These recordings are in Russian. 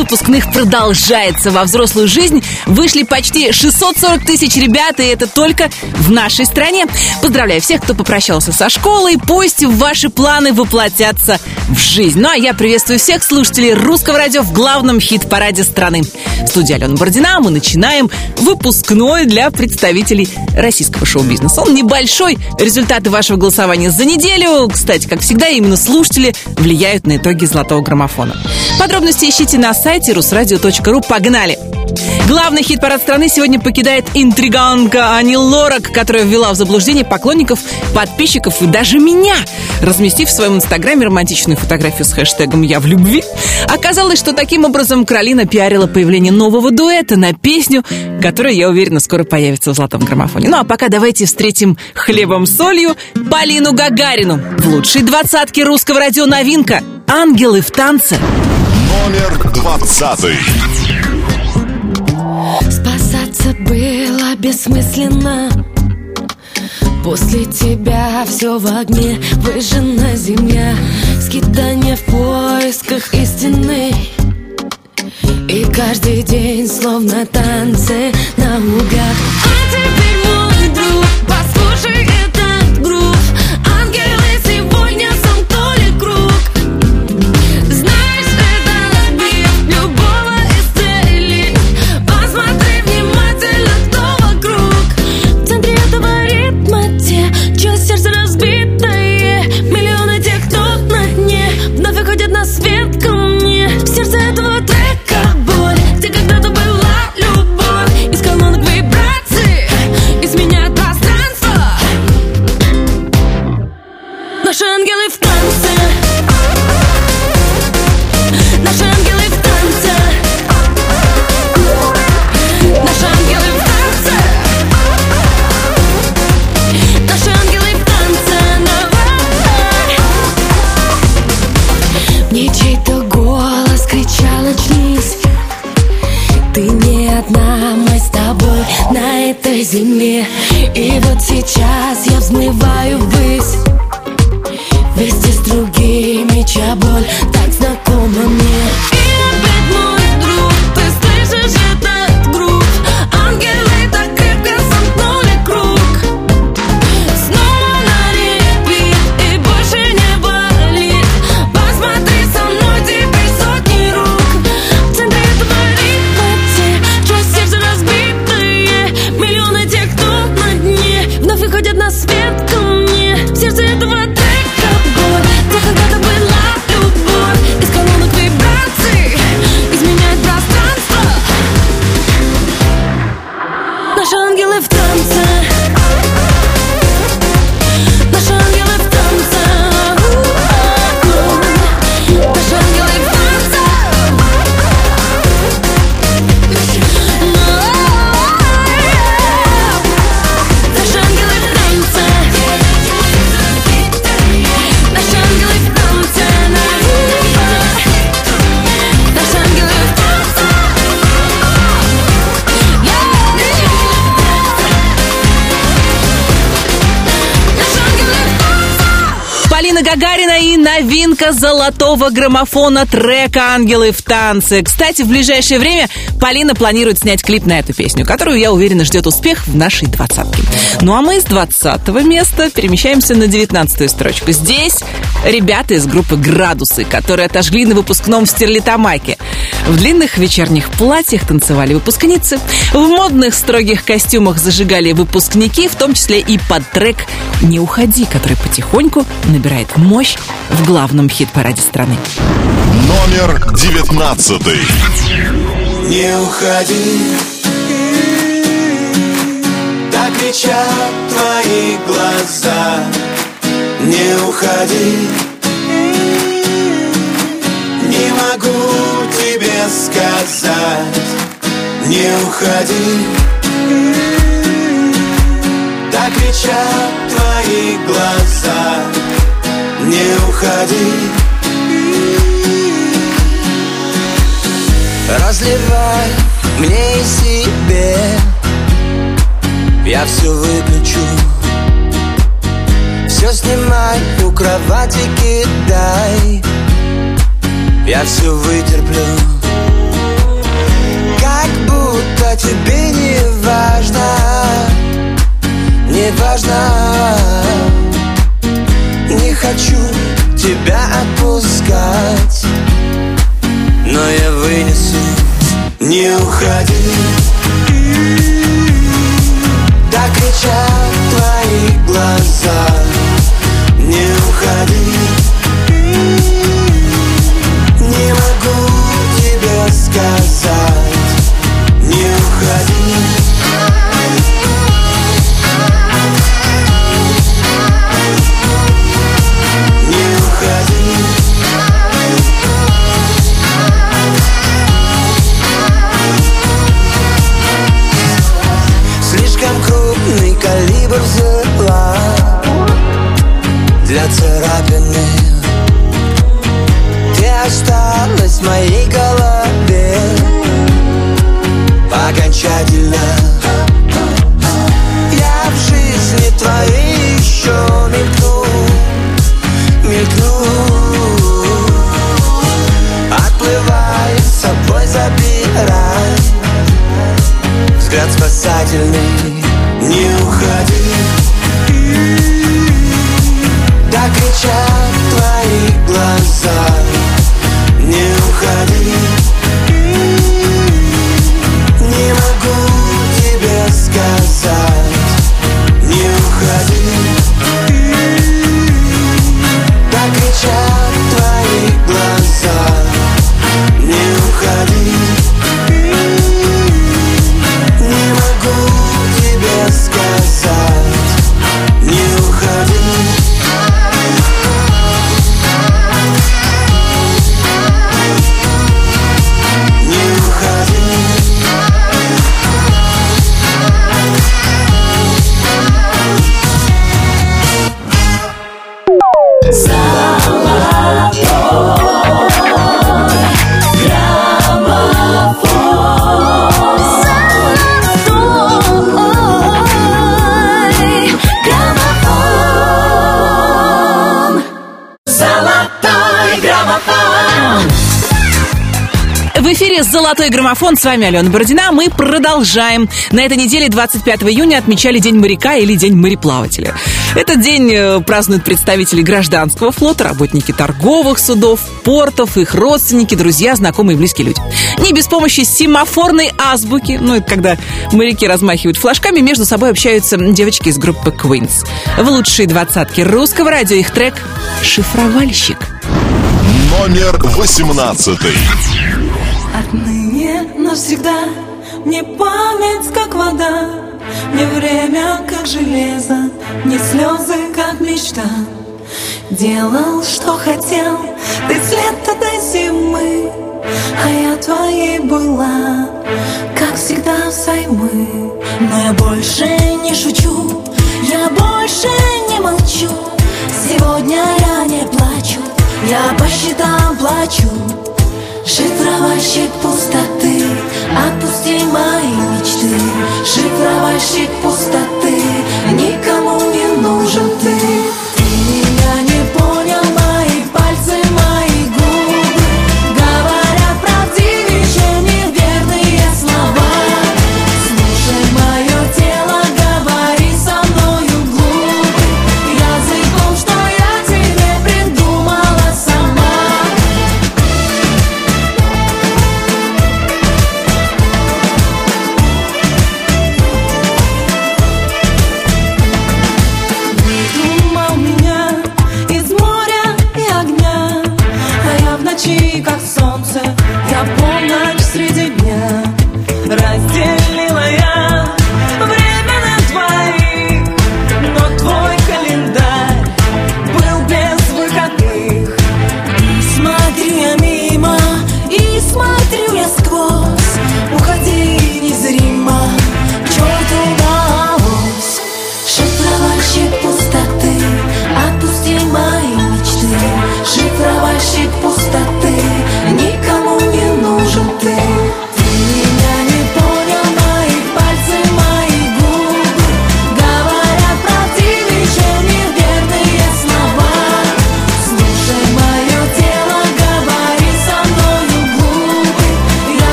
выпускных продолжается. Во взрослую жизнь вышли почти 640 тысяч ребят, и это только в нашей стране. Поздравляю всех, кто попрощался со школой. Пусть ваши планы воплотятся в жизнь. Ну а я приветствую всех слушателей русского радио в главном хит-параде страны. В студии Алена Бородина мы начинаем выпускной для представителей российского шоу-бизнеса. Он небольшой. Результаты вашего голосования за неделю. Кстати, как всегда, именно слушатели влияют на итоги золотого граммофона. Подробности ищите на сайте rusradio.ru. Погнали! Главный хит-парад страны сегодня покидает интриганка Ани Лорак, которая ввела в заблуждение поклонников, подписчиков и даже меня, разместив в своем инстаграме романтичную фотографию с хэштегом «Я в любви». Оказалось, что таким образом Каролина пиарила появление нового дуэта на песню, которая, я уверена, скоро появится в золотом граммофоне. Ну а пока давайте встретим хлебом-солью Полину Гагарину в лучшей двадцатке русского радио новинка «Ангелы в танце». Номер двадцатый. Спасаться было бессмысленно. После тебя все в огне Выжжена земля Скитание в поисках истины. И каждый день словно танцы наугад А теперь мой друг, послушай сердце этого на этой земле. И вот сейчас я взмываю ввысь. Вместе с другими, чья боль так знакома мне новинка золотого граммофона трека «Ангелы в танце». Кстати, в ближайшее время Полина планирует снять клип на эту песню, которую, я уверена, ждет успех в нашей двадцатке. Ну а мы с двадцатого места перемещаемся на девятнадцатую строчку. Здесь ребята из группы «Градусы», которые отожгли на выпускном в Стерлитамаке. В длинных вечерних платьях танцевали выпускницы, в модных строгих костюмах зажигали выпускники, в том числе и под трек «Не уходи», который потихоньку набирает мощь в главном хит-параде страны. Номер девятнадцатый. Не уходи Так кричат твои глаза Не уходи Не могу сказать Не уходи. Так кричат твои глаза Не уходи. Разливай мне и себе. Я все выключу. Все снимай, у кровати кидай. Я все вытерплю тебе не важно Не важно. Не хочу тебя отпускать Но я вынесу. Не уходи царапины Ты осталась в моей голове. Окончательно. Я в жизни твоей еще мелькну Мелькну. Отплывай, с собой забирай. Взгляд спасательный Не уходи «Золотой граммофон». С вами Алена Бородина. Мы продолжаем. На этой неделе, 25 июня, отмечали День моряка или День мореплавателя. Этот день э, празднуют представители гражданского флота, работники торговых судов, портов, их родственники, друзья, знакомые и близкие люди. Не без помощи семафорной азбуки, ну, это когда моряки размахивают флажками, между собой общаются девочки из группы Queens. В лучшие двадцатки русского радио их трек «Шифровальщик». Номер восемнадцатый. Отныне навсегда Мне память как вода Мне время как железо Мне слезы как мечта. Делал, что хотел Ты с лета до зимы А я твоей была Как всегда взаймы. Но я больше не шучу Я больше не молчу. Сегодня я не плачу Я по счетам плачу Шифровальщик пустоты, отпусти мои мечты. Шифровальщик пустоты, никому не нужен ты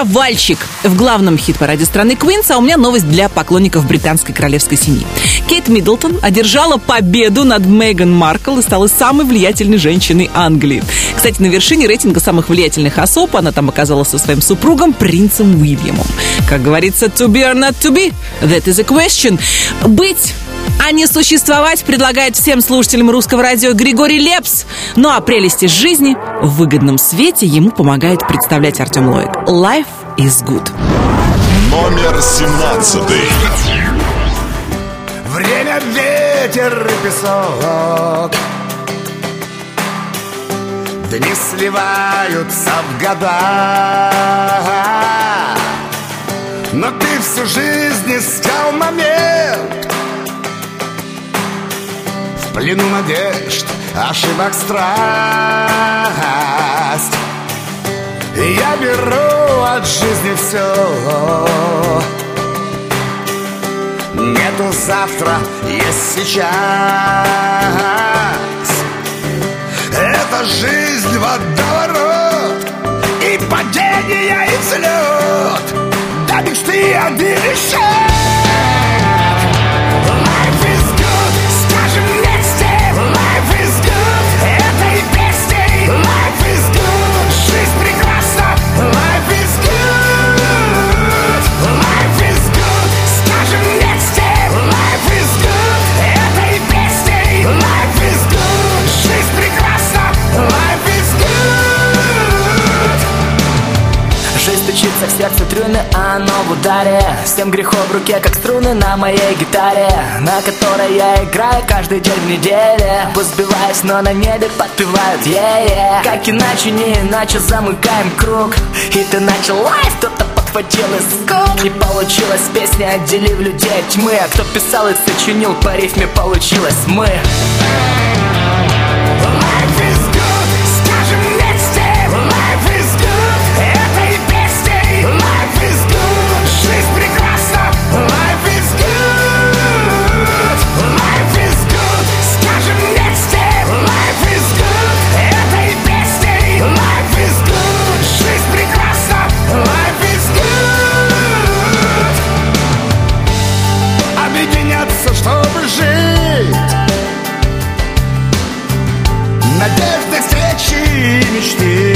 Шифровальщик в главном хит-параде страны Квинс, а у меня новость для поклонников британской королевской семьи. Кейт Миддлтон одержала победу над Меган Маркл и стала самой влиятельной женщиной Англии. Кстати, на вершине рейтинга самых влиятельных особ она там оказалась со своим супругом, принцем Уильямом. Как говорится, to be or not to be, that is a question. Быть а не существовать предлагает всем слушателям русского радио Григорий Лепс. Ну а прелести жизни в выгодном свете ему помогает представлять Артем Лоик. Life is good. Номер семнадцатый. Время, ветер и песок Дни сливаются в года Но ты всю жизнь искал момент Плену надежд, ошибок страсть. Я беру от жизни все Нету завтра, есть сейчас. Это жизнь водоворот И падение, и взлет До мечты один и в ударе Семь грехов в руке, как струны на моей гитаре На которой я играю каждый день в неделе. Пусть сбиваюсь, но на небе подпевают yeah, Как иначе, не иначе замыкаем круг. И ты начал лайф, кто-то подхватил из скук Не получилось песня, отделив людей от тьмы. А кто писал и сочинил, по рифме получилось мы. Life is и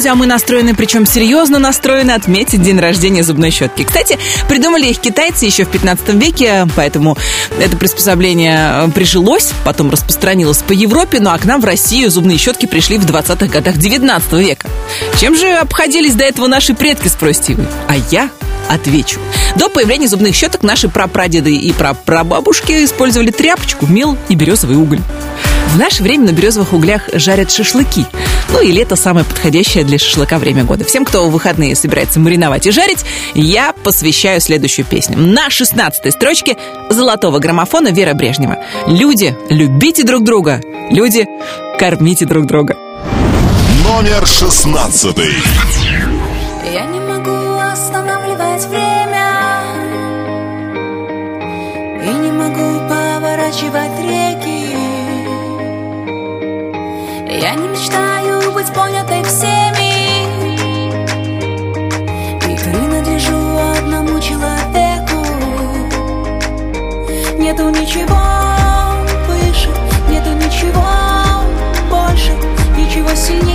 радио, а мы настроены, причем серьезно настроены отметить день рождения зубной щетки. Кстати, придумали их китайцы еще в 15 веке, поэтому это приспособление э, прижилось, потом распространилось по Европе, ну а к нам в Россию зубные щетки пришли в 20-х годах 19 века. Чем же обходились до этого наши предки, спросите вы? А я отвечу. До появления зубных щеток наши прапрадеды и прапрабабушки использовали тряпочку, мел и березовый уголь. В наше время на березовых углях жарят шашлыки. Ну и лето самое подходящее для шашлыка время года. Всем, кто в выходные собирается мариновать и жарить, я посвящаю следующую песню. На 16 строчке золотого граммофона Вера Брежнева. Люди, любите друг друга. Люди, кормите друг друга. Номер шестнадцатый. Я не могу останавливать время И не могу поворачивать реки Я не мечтаю быть понятой всеми. И принадлежу одному человеку. Нету ничего выше, нету ничего больше Ничего сильнее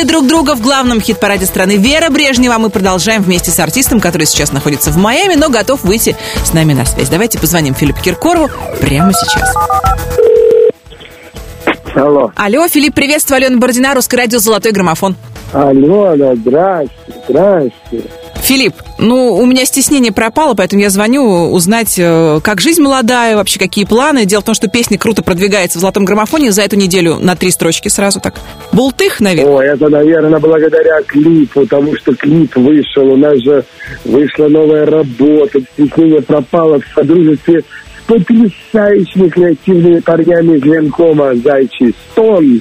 любите друг друга в главном хит-параде страны Вера Брежнева. Мы продолжаем вместе с артистом, который сейчас находится в Майами, но готов выйти с нами на связь. Давайте позвоним Филиппу Киркорову прямо сейчас. Алло. Алло, Филипп, приветствую, Алена Бородина, Русское радио «Золотой граммофон». Алло, алло, здрасте, здрасте. Филипп, ну, у меня стеснение пропало, поэтому я звоню узнать, э, как жизнь молодая, вообще какие планы. Дело в том, что песня круто продвигается в «Золотом граммофоне» за эту неделю на три строчки сразу так. Бултых, наверное. О, это, наверное, благодаря клипу, потому что клип вышел, у нас же вышла новая работа, стеснение пропало в содружестве потрясающими креативными парнями из Ленкома «Зайчий стон».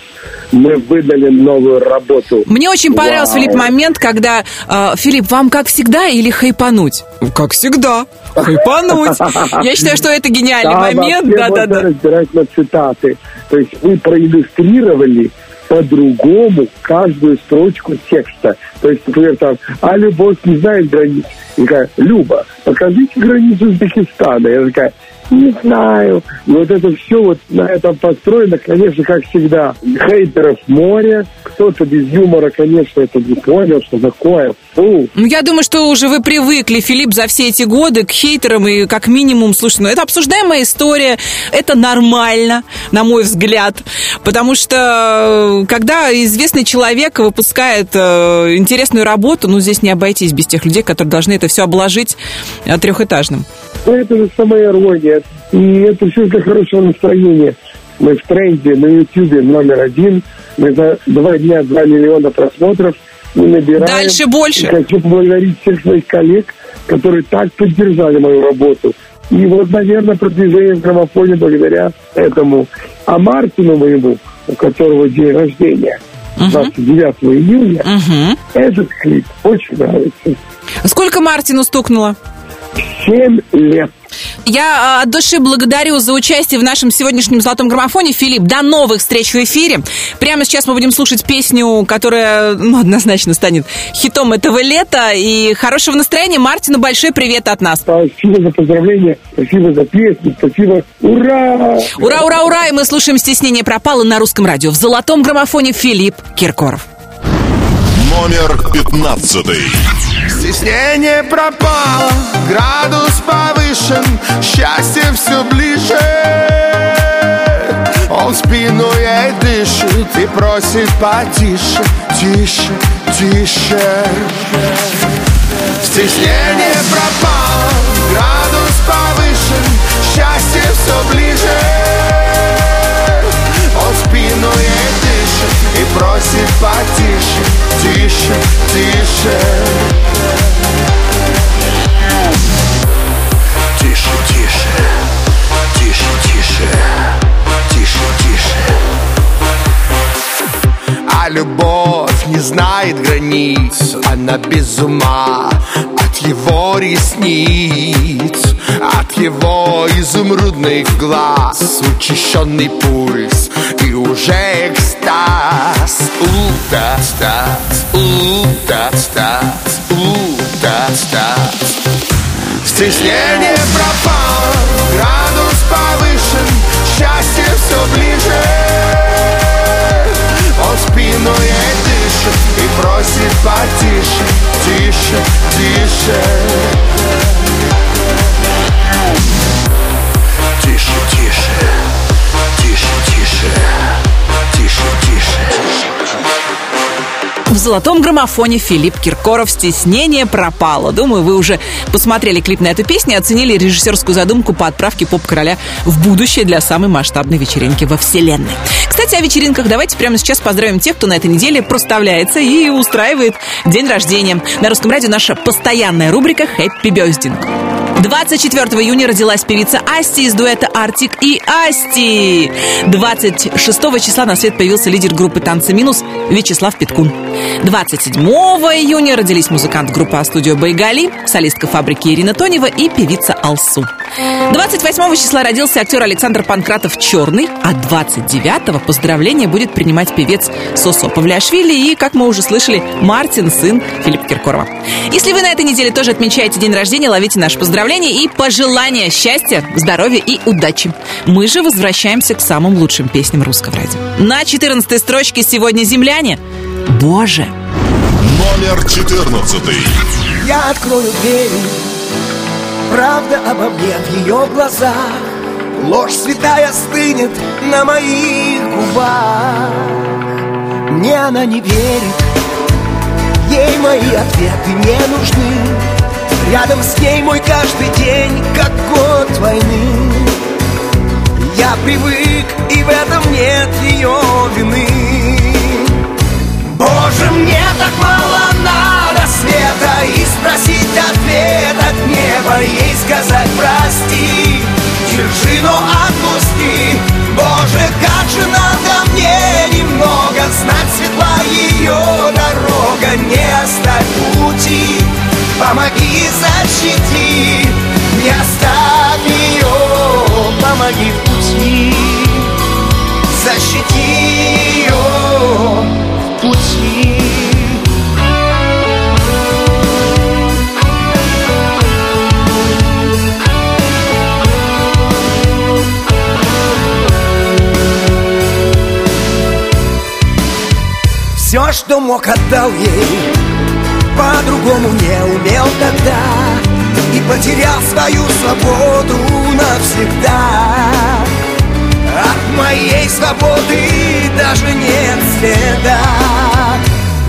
Мы выдали новую работу. Мне очень понравился, Вау. Филипп, момент, когда э, Филипп, вам как всегда или хайпануть? Как всегда. Хайпануть. Я считаю, что это гениальный Там момент. Да, да, да. разбирать на цитаты. То есть вы проиллюстрировали по-другому каждую строчку текста. То есть, например, там, а любовь не знает границ. Я такая, Люба, покажите границу Узбекистана. Я такая, не знаю. Вот это все вот на этом построено, конечно, как всегда. Хейтеров море, кто-то без юмора, конечно, это не понял, что такое. Фу. Ну, я думаю, что уже вы привыкли, Филипп, за все эти годы к хейтерам и как минимум, слушай, ну это обсуждаемая история, это нормально, на мой взгляд, потому что э, когда известный человек выпускает э, интересную работу, ну здесь не обойтись без тех людей, которые должны это все обложить э, трехэтажным. Ну, это же самая ирония. И это все для хорошего настроения. Мы в тренде на YouTube номер один. Мы за два дня 2 миллиона просмотров не набираем. Дальше больше. И хочу поблагодарить всех своих коллег, которые так поддержали мою работу. И вот, наверное, продвижение в граммофоне благодаря этому. А Мартину моему, у которого день рождения, 29 июня, этот клип очень нравится. Сколько Мартину стукнуло? 7 лет. Я а, от души благодарю за участие в нашем сегодняшнем «Золотом граммофоне». Филипп, до новых встреч в эфире. Прямо сейчас мы будем слушать песню, которая ну, однозначно станет хитом этого лета. И хорошего настроения. Мартину большой привет от нас. Спасибо за поздравления, спасибо за песню, спасибо. Ура! Ура, ура, ура! И мы слушаем «Стеснение пропало» на русском радио. В «Золотом граммофоне» Филипп Киркоров. Номер пятнадцатый. Стеснение пропало, градус повышен, счастье все ближе. Он спину ей дышит и просит потише, тише, тише. Стеснение пропало, градус повышен, счастье все ближе. И просит потише, тише, тише. Тише, тише, тише, тише, тише, тише. А любовь не знает границ, она без ума его ресниц, от его изумрудных глаз, учащенный пульс и уже экстаз. У-та-стаз, у-та-стаз. Стеснение пропало, градус повышен, счастье все ближе. Он спину ей дышит и просит потише, тише, тише. Тише, «Золотом граммофоне» Филипп Киркоров «Стеснение пропало». Думаю, вы уже посмотрели клип на эту песню и оценили режиссерскую задумку по отправке поп-короля в будущее для самой масштабной вечеринки во вселенной. Кстати, о вечеринках давайте прямо сейчас поздравим тех, кто на этой неделе проставляется и устраивает день рождения. На русском радио наша постоянная рубрика «Хэппи Бёздинг». 24 июня родилась певица Асти из дуэта «Артик» и «Асти». 26 числа на свет появился лидер группы «Танцы минус» Вячеслав Питкун. 27 июня родились музыкант группы «А-студио» Байгали, солистка фабрики Ирина Тонева и певица Алсу. 28 числа родился актер Александр Панкратов «Черный», а 29 поздравления будет принимать певец Сосо Павлиашвили и, как мы уже слышали, Мартин, сын Филиппа Киркорова. Если вы на этой неделе тоже отмечаете день рождения, ловите наши поздравления и пожелания счастья, здоровья и удачи. Мы же возвращаемся к самым лучшим песням русского радио. На 14 строчке сегодня «Земляне». Боже! Номер четырнадцатый. Я открою дверь Правда обо мне в ее глазах Ложь святая стынет на моих губах Мне она не верит Ей мои ответы не нужны Рядом с ней мой каждый день, как год войны. Я привык, и в этом нет ее вины. Боже, мне так мало надо света И спросить ответ от неба Ей сказать прости Держи, но отпусти. Боже, как же надо мне немного Знать светла ее дорога Не оставь пути Помоги, защити, не оставь ее, помоги в пути, защити ее в пути. Все, что мог, отдал ей по-другому не умел тогда И потерял свою свободу навсегда. От моей свободы даже нет следа.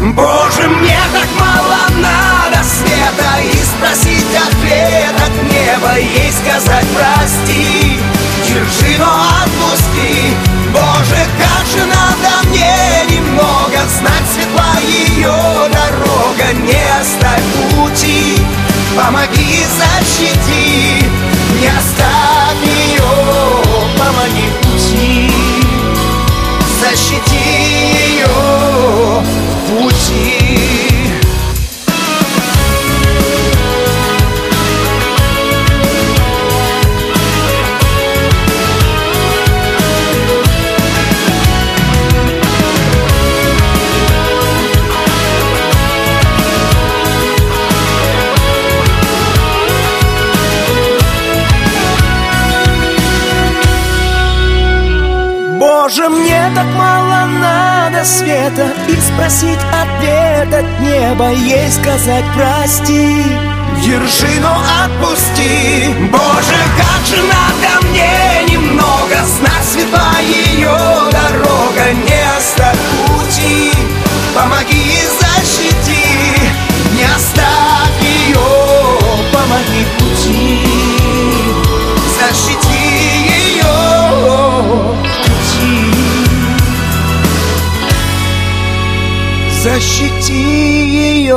Боже, мне так мало надо света И спросить ответ от неба Ей сказать прости Держи, но отпусти Боже, как же надо мне немного Знать светла ее дорога Не оставь пути. Помоги, защити Не оставь ее Помоги пути. Защити ее пути мне так мало надо света И спросить ответ от неба Ей сказать прости Держи, но отпусти. Боже, как же надо мне немного Знать светла ее дорога Не оставь пути Помоги Защити ее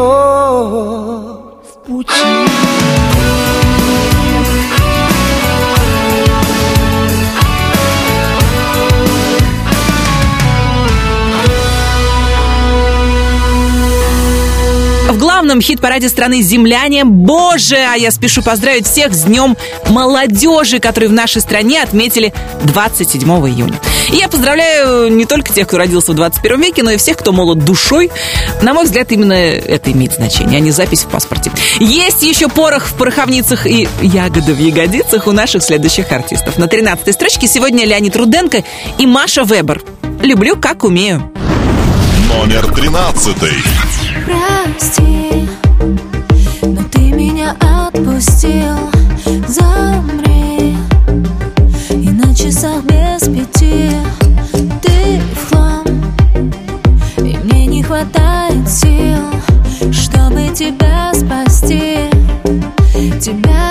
Главном хит-параде страны «Земляне». Боже, а я спешу поздравить всех с Днем молодежи, который в нашей стране отметили 27 июня. И я поздравляю не только тех, кто родился в 21 веке, но и всех, кто молод душой. На мой взгляд, именно это имеет значение, а не запись в паспорте. Есть еще порох в пороховницах и ягоды в ягодицах у наших следующих артистов. На 13 строчке сегодня Леонид Руденко и Маша Вебер. Люблю, как умею. Номер тринадцатый. Прости, но ты меня отпустил. Замри И на часах без пяти Ты в хлам. И мне не хватает сил Чтобы тебя спасти. Тебя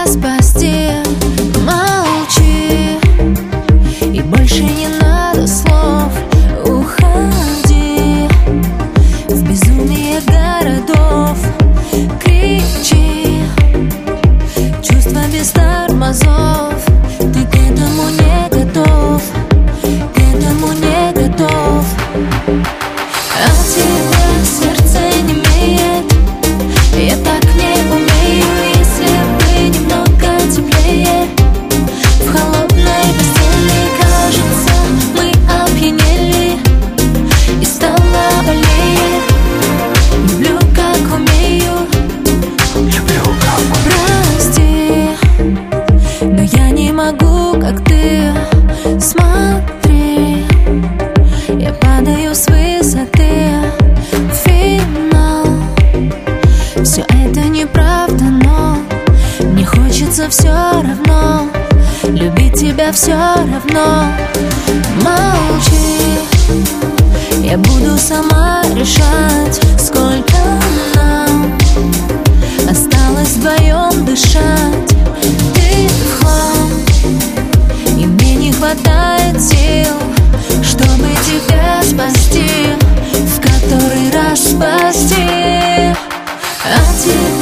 все равно. Молчи. Я буду сама решать, сколько нам Осталось вдвоем дышать. Ты в И мне не хватает сил Чтобы тебя спасти В который раз спасти. А тебя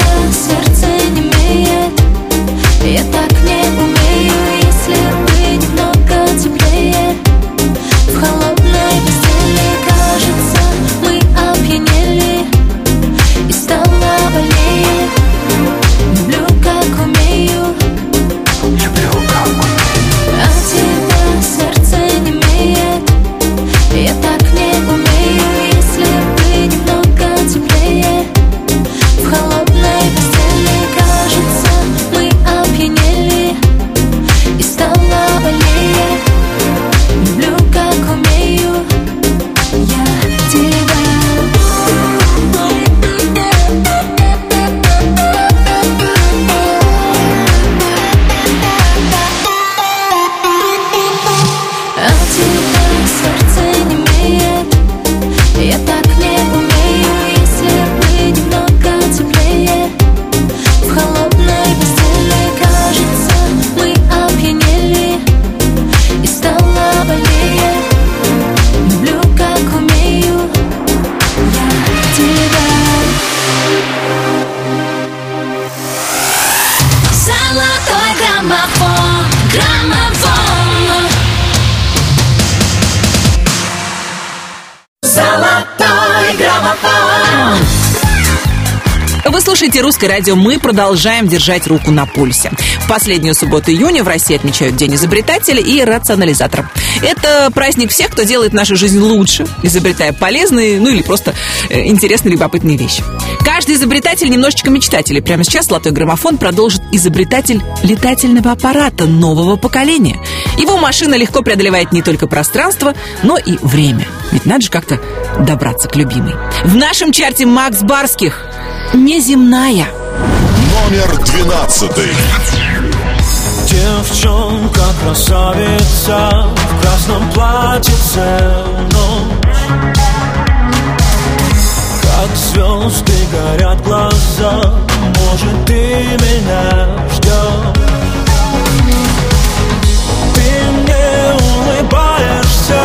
«Русское радио». Мы продолжаем держать руку на пульсе. В последнюю субботу июня в России отмечают День изобретателя и рационализатора. Это праздник всех, кто делает нашу жизнь лучше, изобретая полезные, ну или просто э, интересные, любопытные вещи. Каждый изобретатель немножечко мечтатель. И прямо сейчас «Золотой граммофон» продолжит изобретатель летательного аппарата нового поколения. Его машина легко преодолевает не только пространство, но и время. Ведь надо же как-то добраться к любимой. В нашем чарте Макс Барских «Неземная». Номер двенадцатый. Девчонка красавица в красном платьице ночь Как звезды горят глаза, может ты меня ждешь Ты мне улыбаешься,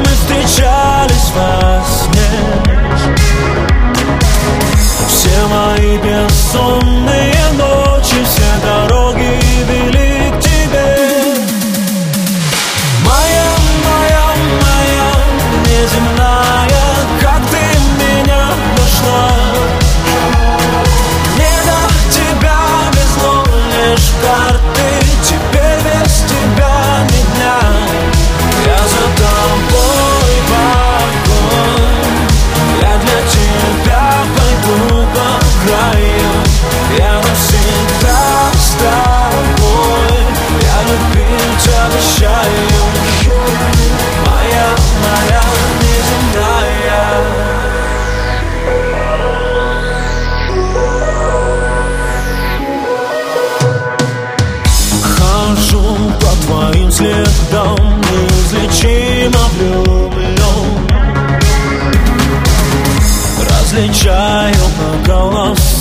мы встречались во сне Все мои бессонные ночи,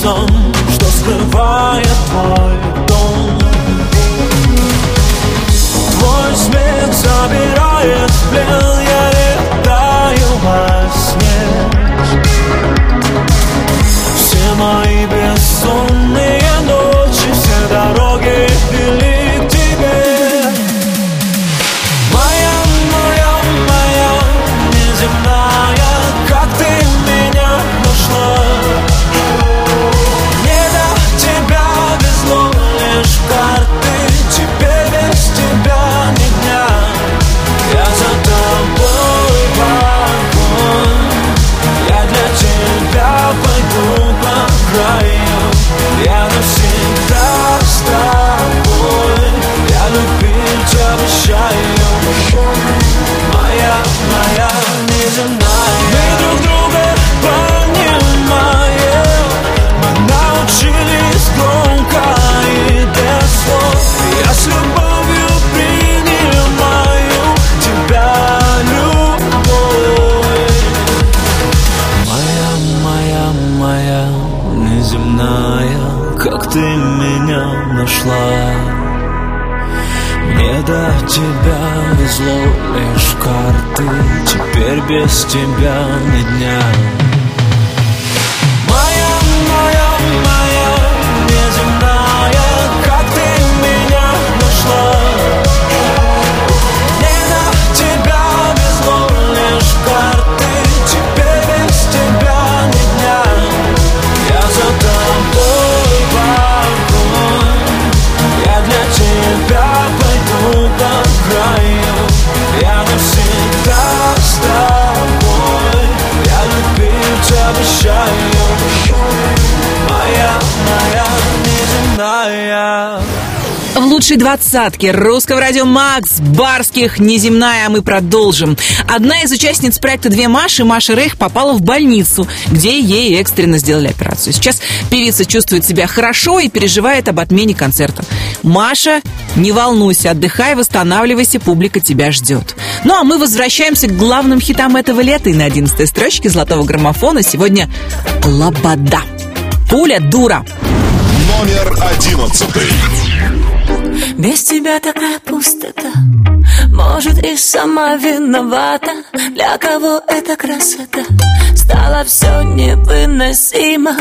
голосам Что скрывает твой дом. Твой смех забирает плен без тебя ни дня лучшей двадцатке русского радио Макс Барских «Неземная» мы продолжим. Одна из участниц проекта «Две Маши», Маша Рейх, попала в больницу, где ей экстренно сделали операцию. Сейчас певица чувствует себя хорошо и переживает об отмене концерта. Маша, не волнуйся, отдыхай, восстанавливайся, публика тебя ждет. Ну а мы возвращаемся к главным хитам этого лета и на 11 строчке золотого граммофона сегодня «Лобода». Пуля дура. Номер одиннадцатый. Без тебя такая пустота. Может и сама виновата. Для кого эта красота? Стало все невыносимо.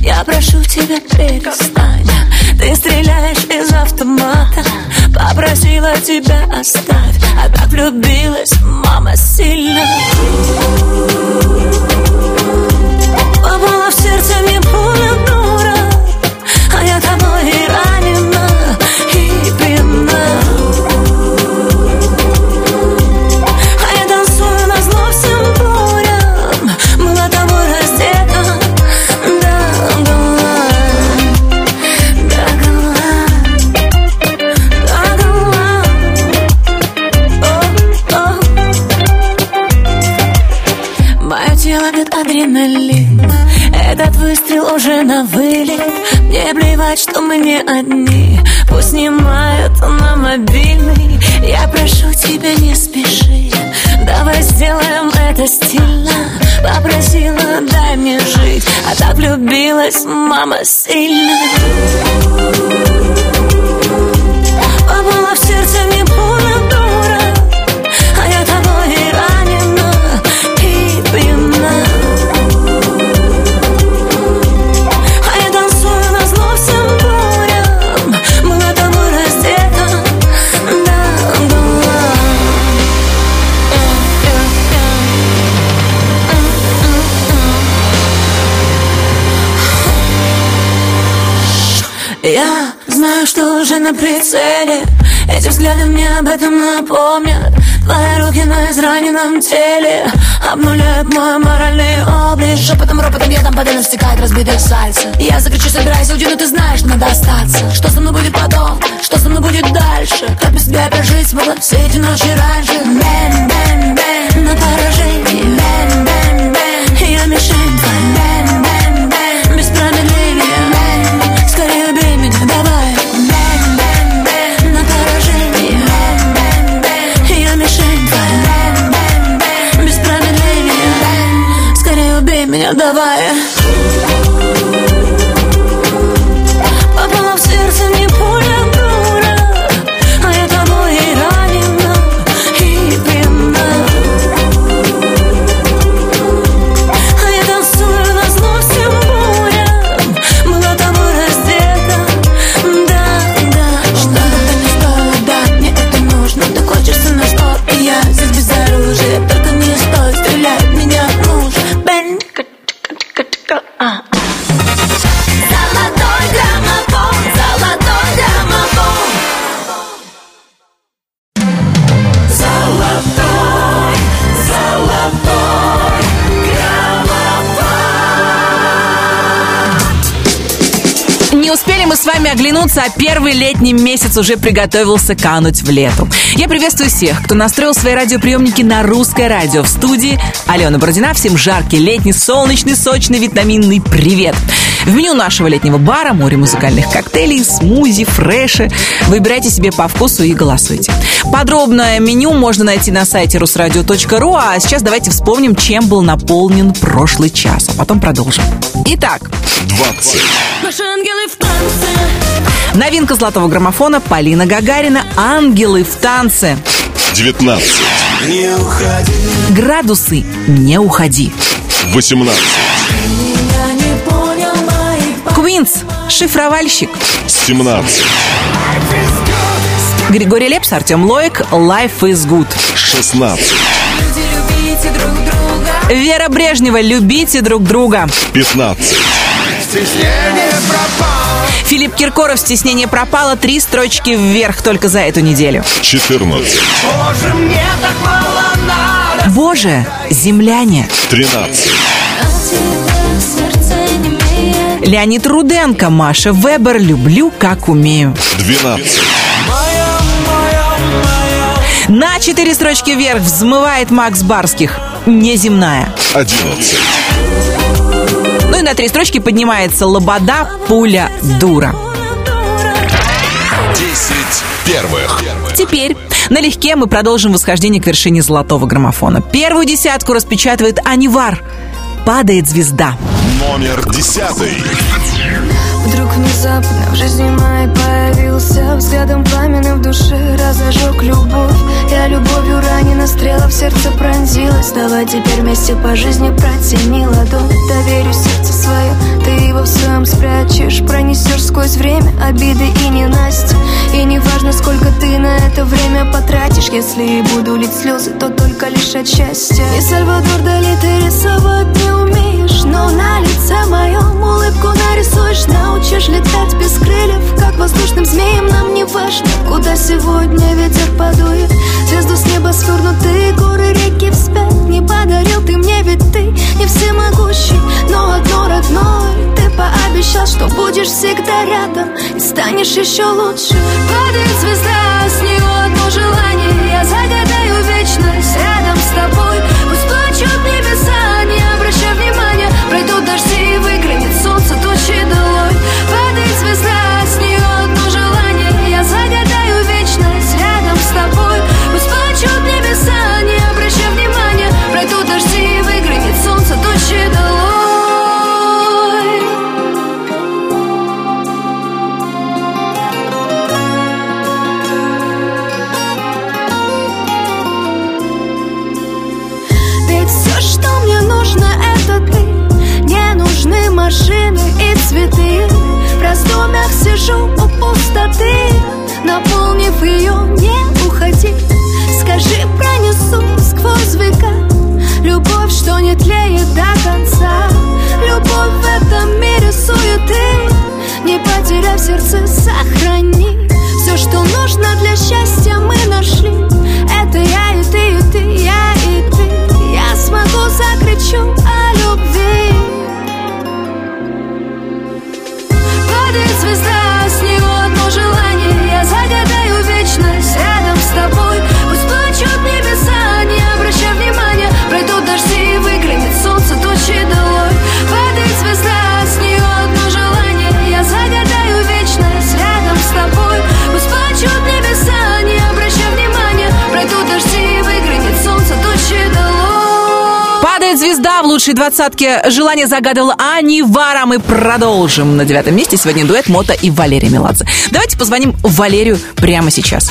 Я прошу тебя перестань. Ты стреляешь из мата Попросила тебя оставь. А так влюбилась мама сильно. Попала в сердце мне пуля дура. А я тобой и ранена адреналин. Этот выстрел уже на вылет. Мне плевать, что мы не одни. Пусть снимают на мобильный. Я прошу тебя, не спеши. Давай сделаем это стильно. Попросила, дай мне жить. А так влюбилась мама сильно уже на прицеле. Эти взгляды мне об этом напомнят. Твои руки на израненном теле. Обнуляют мой моральный облик. Шепотом, ропотом я там по венам стекает разбитое сердце. Я закричу, собирайся, уйди, но ты знаешь, надо остаться. Что со мной будет потом, что со мной будет дальше? Как без тебя опять жить смогла все эти ночи раньше? Bang, bang, bang, на поражение Bang, bang, bang, я мишень давай вами оглянуться, а первый летний месяц уже приготовился кануть в лету. Я приветствую всех, кто настроил свои радиоприемники на русское радио. В студии Алена Бородина. Всем жаркий, летний, солнечный, сочный, витаминный привет. В меню нашего летнего бара море музыкальных коктейлей, смузи, фреши. Выбирайте себе по вкусу и голосуйте. Подробное меню можно найти на сайте русрадио.ру, а сейчас давайте вспомним, чем был наполнен прошлый час, а потом продолжим. Итак, 20, Наши ангелы в танце новинка золотого граммофона Полина Гагарина «Ангелы в танце». 19, Не уходи Градусы «Не уходи». 18, Я не понял моих Квинс «Шифровальщик». 17, Григорий Лепс, Артем Лоик «Life is good». 16, Вера Брежнева «Любите друг друга». 15, Стеснение пропало Филипп Киркоров «Стеснение пропало». Три строчки вверх только за эту неделю. 14, Боже, мне так мало надо Боже, земляне. 13, сердце не имеет Леонид Руденко, Маша Вебер «Люблю, как умею». 12, На четыре строчки вверх взмывает Макс Барских «Неземная». 11, Ну и на три строчки поднимается Лобода «Пуля дура». 10 первых. Теперь налегке мы продолжим восхождение к вершине золотого граммофона. Первую десятку распечатывает Анивар. Падает звезда. Номер 10. Внезапно в жизни моей появился Взглядом пламенным в душе разожег любовь. Я любовью ранена, стрела в сердце пронзилась. Давай теперь вместе по жизни протяни ладонь. Доверю сердце свое, ты его в своем спрячешь. Пронесешь сквозь время обиды и ненасти И не важно, сколько ты на это время потратишь. Если и буду лить слезы, то только лишь от счастья. И Сальвадор Дали ты рисовать не умеешь Но на лице моем улыбку нарисуешь Научишь летать без крыльев Как воздушным змеем нам не важно Куда сегодня ветер подует. Звезду с неба свернутые горы, реки вспять. Не подарил ты мне, ведь ты не всемогущий Но одно родное Ты пообещал, что будешь всегда рядом И станешь еще лучше. Падает звезда, с нее одно желание. Я загадаю вечность рядом с тобой. Пусть плачут небеса, лучшей двадцатке. Желание загадывала Ани Вара. Мы продолжим. На девятом месте сегодня дуэт Мота и Валерия Меладзе. Давайте позвоним Валерию прямо сейчас.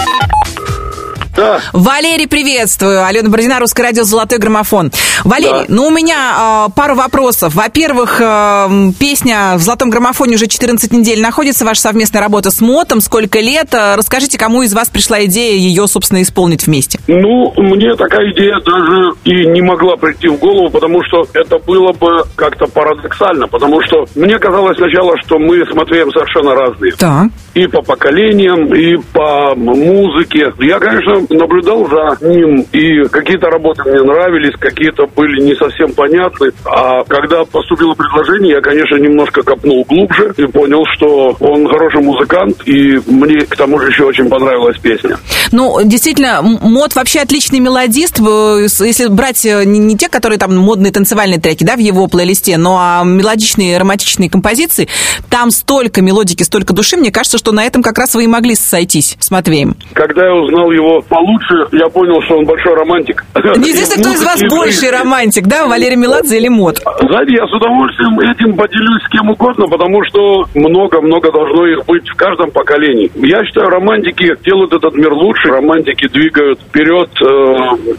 Да. Валерий, приветствую. Алена Бородина, Русское радио «Золотой граммофон». Валерий, Да. ну у меня э, пару вопросов. Во-первых, э, песня в «Золотом граммофоне» уже 14 недель находится, ваша совместная работа с Мотом. Сколько лет? Э, Расскажите, кому из вас пришла идея ее, собственно, исполнить вместе? Ну, мне такая идея даже и не могла прийти в голову, потому что это было бы как-то парадоксально, потому что мне казалось сначала, что мы с Матвеем совершенно разные. Да. И по поколениям, и по музыке. Я, конечно, наблюдал за ним, и какие-то работы мне нравились, какие-то были не совсем понятны. А когда поступило предложение, я, конечно, немножко копнул глубже и понял, что он хороший музыкант, и мне к тому же еще очень понравилась песня. Ну, действительно, М- Мот вообще отличный мелодист. Э, Если брать э, не, те, которые там модные танцевальные треки, да, в его плейлисте, но а мелодичные, романтичные композиции, там столько мелодики, столько души. Мне кажется, что на этом как раз вы и могли сойтись с Матвеем. Когда я узнал его получше, я понял, что он большой романтик. Неизвестно, кто из вас больший жизни. романтик, да, Валерий Меладзе или Мот? Знаете, я с удовольствием этим поделюсь с кем угодно, потому что много-много должно их быть в каждом поколении. Я считаю, романтики делают этот мир лучше, романтики двигают вперед э,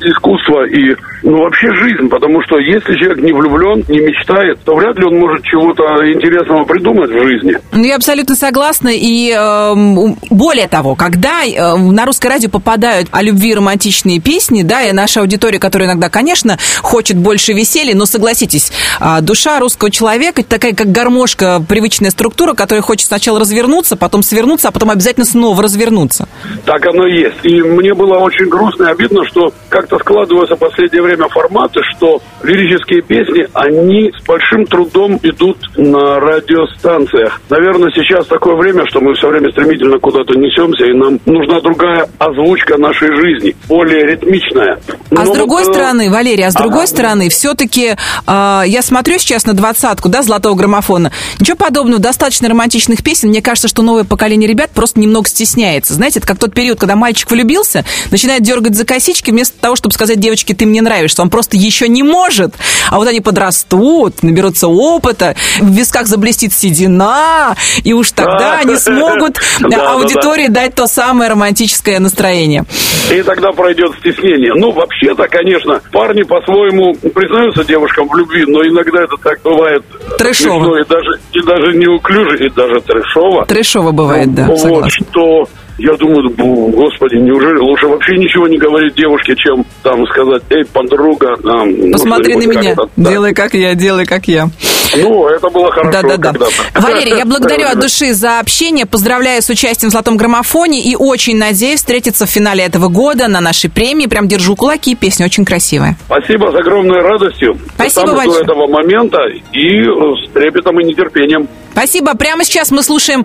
искусство и ну, вообще жизнь, потому что если человек не влюблен, не мечтает, то вряд ли он может чего-то интересного придумать в жизни. Ну, я абсолютно согласна. И эм, более того, когда э, на русское радио попадают о любви романтичные песни, да, и наша аудитория, которая иногда, конечно, хочет больше веселья, но согласитесь, а, душа русского человека такая, как гармошка, привычная структура, которая хочет сначала развернуться, потом свернуться, а потом обязательно снова развернуться. Так оно и есть. И мне было очень грустно и обидно, что как-то складываются в последнее время форматы, что лирические песни, они с большим трудом идут на радиостанциях. Наверное, сейчас такое время, что мы все время стремительно куда-то несемся, и нам нужна другая озвучка нашей жизни, более ритмичная. А с Но другой вот, э, стороны, Валерий, а с другой ага. стороны, все-таки я смотрю сейчас на двадцатку, да, золотого граммофона. Ничего подобного, достаточно романтичных песен. Мне кажется, что новое поколение ребят просто немного стесняется. Знаете, это как тот период, когда мальчик влюбился, начинает дергать за косички, вместо того, чтобы сказать девочке, ты мне нравишься. Он просто еще не может. А вот они подрастут, наберутся опыта, в висках заблестит седина, и уж тогда Да. они смогут Да, да, да. аудитории дать то самое романтическое настроение. И тогда пройдет стеснение. Ну, вообще-то, конечно, парни по-своему признаются девушкам в любви, но иногда это так бывает Трэшово. смешно и даже, и даже неуклюже, и даже трэшово. Трэшово бывает, да, вот, согласна. что Я думаю, господи, неужели лучше вообще ничего не говорить девушке, чем там сказать, эй, подруга, там, ну, Посмотри на что-нибудь меня. да. Делай как я, делай как я. Ну, это было хорошо Да-да-да. когда-то. Валерий, я благодарю от души за общение, поздравляю с участием в «Золотом граммофоне» и очень надеюсь встретиться в финале этого года на нашей премии. Прям держу кулаки, песня очень красивая. Спасибо с огромной радостью. Спасибо Сам большое. этого момента и э, с трепетом и нетерпением. Спасибо. Прямо сейчас мы слушаем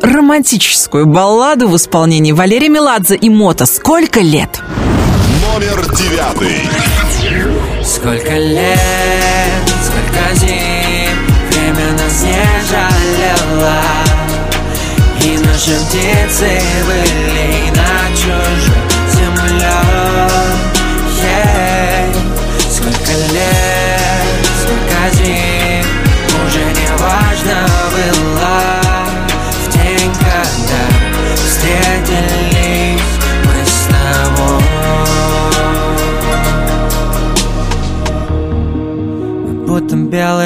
романтическую балладу исполнении Валерия Меладзе и Мота «Сколько лет?». Номер девятый. Сколько лет, сколько зим Время нас не жалело И наши птицы были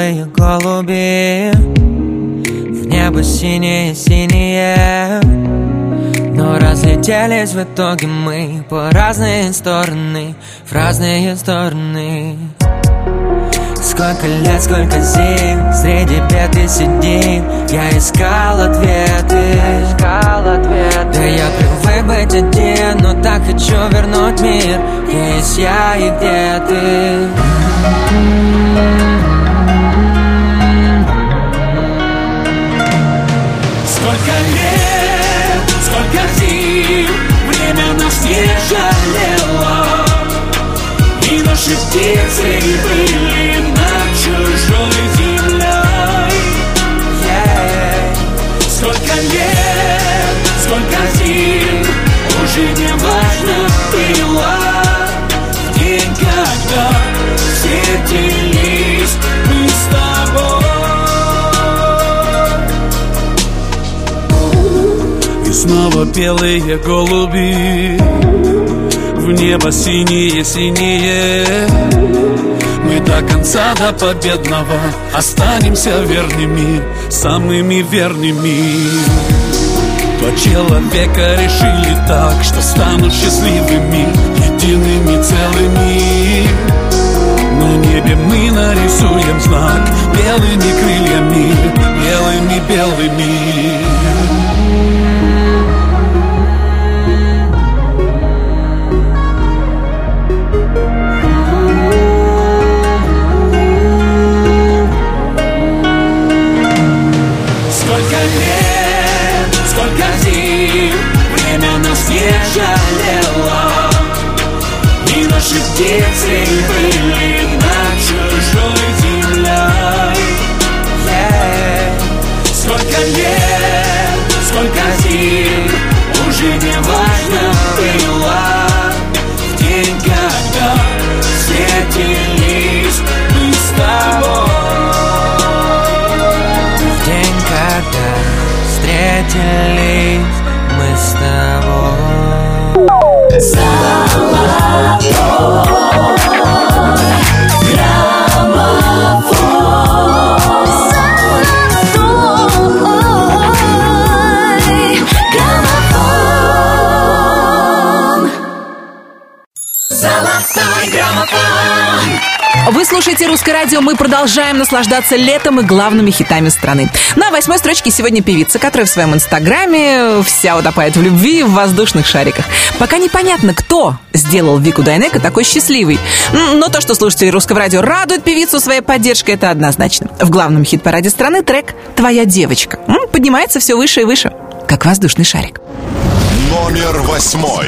белые голуби. В небо синее-синее Но разлетелись в итоге мы По разные стороны, в разные стороны. Сколько лет, сколько зим Среди бед и седин. Я искал ответы. Искал ответы. Да я привык быть один Но так хочу вернуть мир. Есть я и где ты не жалело И наши птицы были над чужой землей Ей. Сколько лет, сколько зим Уже не важно было снова белые голуби. В небо синие-синие Мы до конца, до победного Останемся верными, самыми верными. Два человека решили так Что станут счастливыми, едиными целыми. На небе мы нарисуем знак Белыми крыльями, белыми-белыми птицы были над чужой радио». Мы продолжаем наслаждаться летом и главными хитами страны. На восьмой строчке сегодня певица, которая в своем инстаграме вся утопает в любви в воздушных шариках. Пока непонятно, кто сделал Вику Дайнеко такой счастливой. Но то, что слушатели «Русского радио» радуют певицу своей поддержкой, это однозначно. В главном хит-параде страны трек «Твоя девочка». Поднимается все выше и выше, как воздушный шарик. Номер восьмой.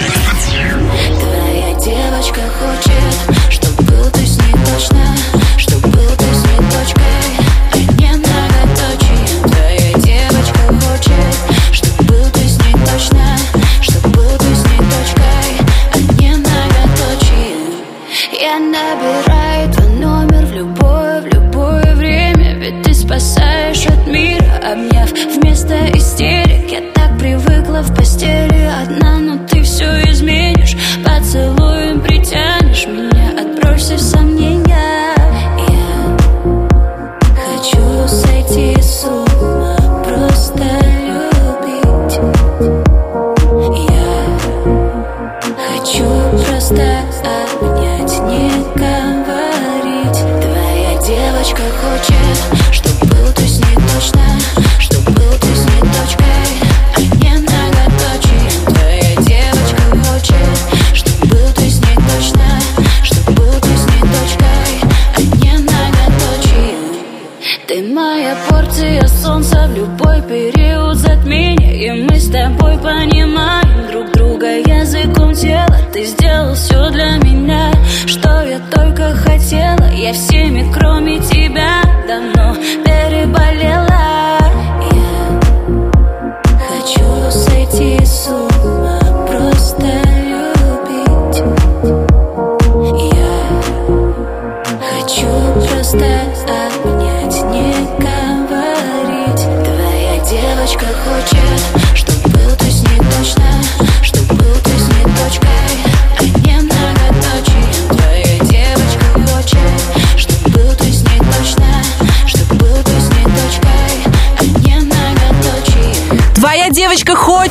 период затмения И мы с тобой понимаем друг друга языком тела. Ты сделал все для меня, что я только хотела. Я всеми, кроме тебя, давно переболела.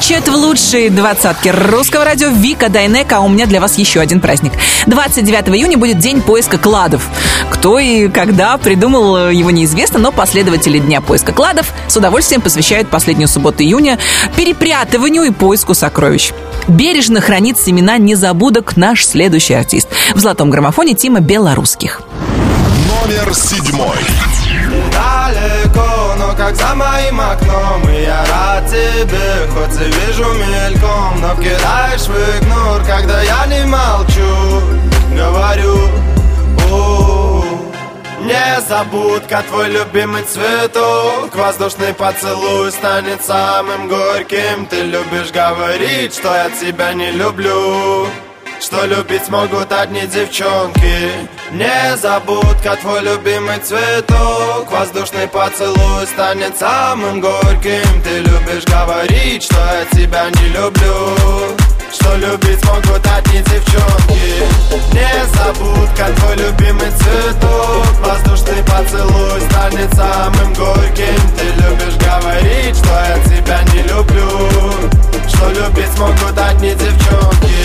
Хочет в лучшие двадцатки русского радио Вика Дайнека, а у меня для вас еще один праздник. 29 июня будет день поиска кладов. Кто и когда придумал его неизвестно, но последователи Дня поиска кладов с удовольствием посвящают последнюю субботу июня перепрятыванию и поиску сокровищ. Бережно хранит семена незабудок наш следующий артист. В золотом граммофоне Тима Белорусских. Номер седьмой. Как за моим окном. И я рад тебе, хоть и вижу мельком Но кидаешь в игнор, когда я не молчу. Говорю, у Незабудка, твой любимый цветок. Воздушный поцелуй станет самым горьким. Ты любишь говорить, что я тебя не люблю что любить могут одни девчонки. Незабудка, твой любимый цветок. Воздушный поцелуй станет самым горьким. Ты любишь говорить, что я тебя не люблю. Что любить могут одни девчонки. Незабудка, твой любимый цветок. Воздушный поцелуй станет самым горьким. Ты любишь говорить, что я тебя не люблю. Что любить могут одни девчонки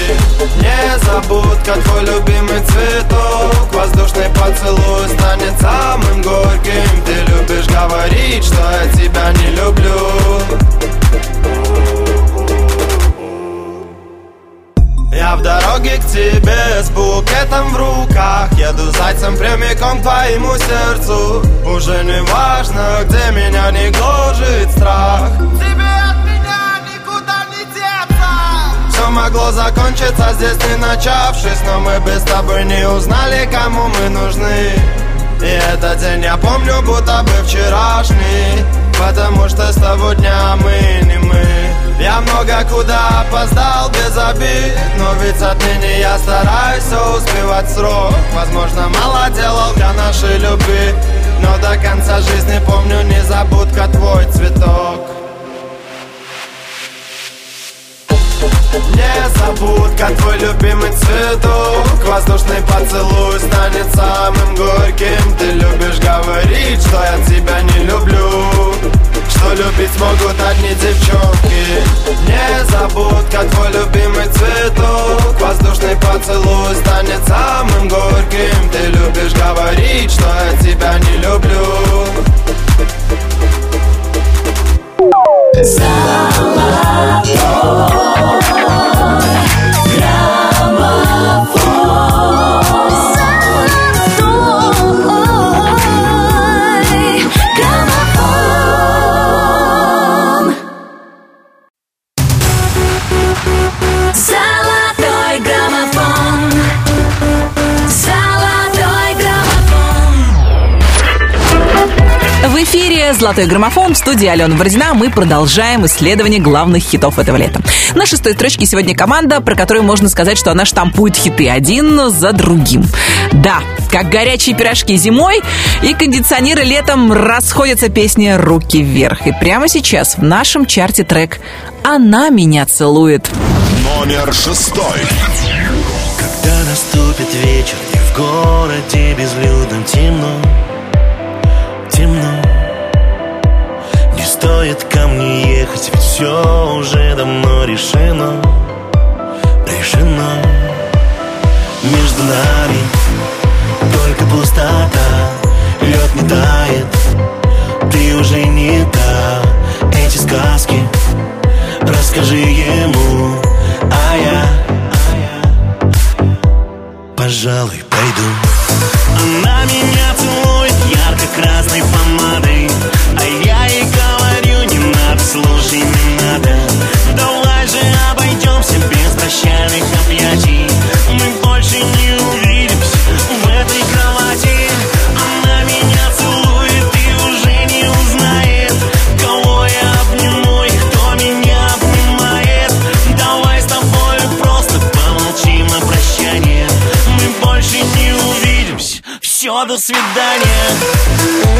Незабудка, твой любимый цветок. Воздушный поцелуй станет самым горьким. Ты любишь говорить, что я тебя не люблю. Я в дороге к тебе с букетом в руках. Еду зайцем прямиком к твоему сердцу. Уже не важно, где меня не гложет страх. Тебе могло закончиться здесь не начавшись Но мы без тобой не узнали, кому мы нужны. И этот день я помню, будто бы вчерашний Потому что с того дня мы не мы. Я много куда опоздал без обид Но ведь отныне я стараюсь все успевать срок. Возможно, мало делал для нашей любви Но до конца жизни помню незабудка твой цветок Незабудка, твой любимый цветок. Воздушный поцелуй станет самым горьким. Ты любишь говорить, что я тебя не люблю. Что любить могут одни девчонки. Незабудка, твой любимый цветок. Воздушный поцелуй станет самым горьким. Ты любишь говорить, что я тебя не люблю. Золотой эфире «Золотой граммофон» в студии Алена Бородина. Мы продолжаем исследование главных хитов этого лета. На шестой строчке сегодня команда, про которую можно сказать, что она штампует хиты один за другим. Да, как горячие пирожки зимой и кондиционеры летом расходятся песни «Руки вверх». И прямо сейчас в нашем чарте трек «Она меня целует». Номер шестой. Когда наступит вечер и в городе безлюдном темно Темно стоит ко мне ехать, ведь все уже давно решено Решено. Между нами только пустота Лед не тает, ты уже не та. Эти сказки расскажи ему А я пожалуй, пойду. Она меня целует ярко-красной помадой А я слушай, не надо. Давай же обойдемся без прощальных объятий. Мы больше не увидимся в этой кровати. Она меня целует и уже не узнает Кого я обниму и кто меня обнимает. Давай с тобой просто помолчим на прощание Мы больше не увидимся, все, до свидания.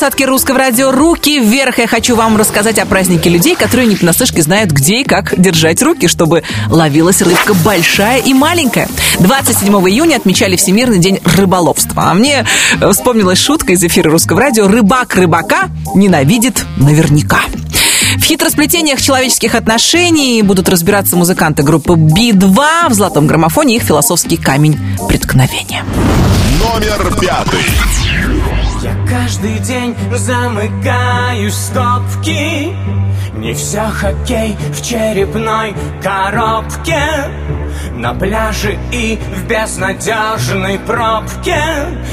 Двадцатке русского радио «Руки вверх». Я хочу вам рассказать о празднике людей, которые не понаслышке знают, где и как держать руки, чтобы ловилась рыбка большая и маленькая. 27 июня отмечали Всемирный день рыболовства. А мне э, вспомнилась шутка из эфира русского радио «Рыбак рыбака ненавидит наверняка». В хитросплетениях человеческих отношений будут разбираться музыканты группы Би-2 в золотом граммофоне их философский камень преткновения. Номер пятый. Я каждый день замыкаю стопки. Не все хоккей в черепной коробке. На пляже и в безнадежной пробке.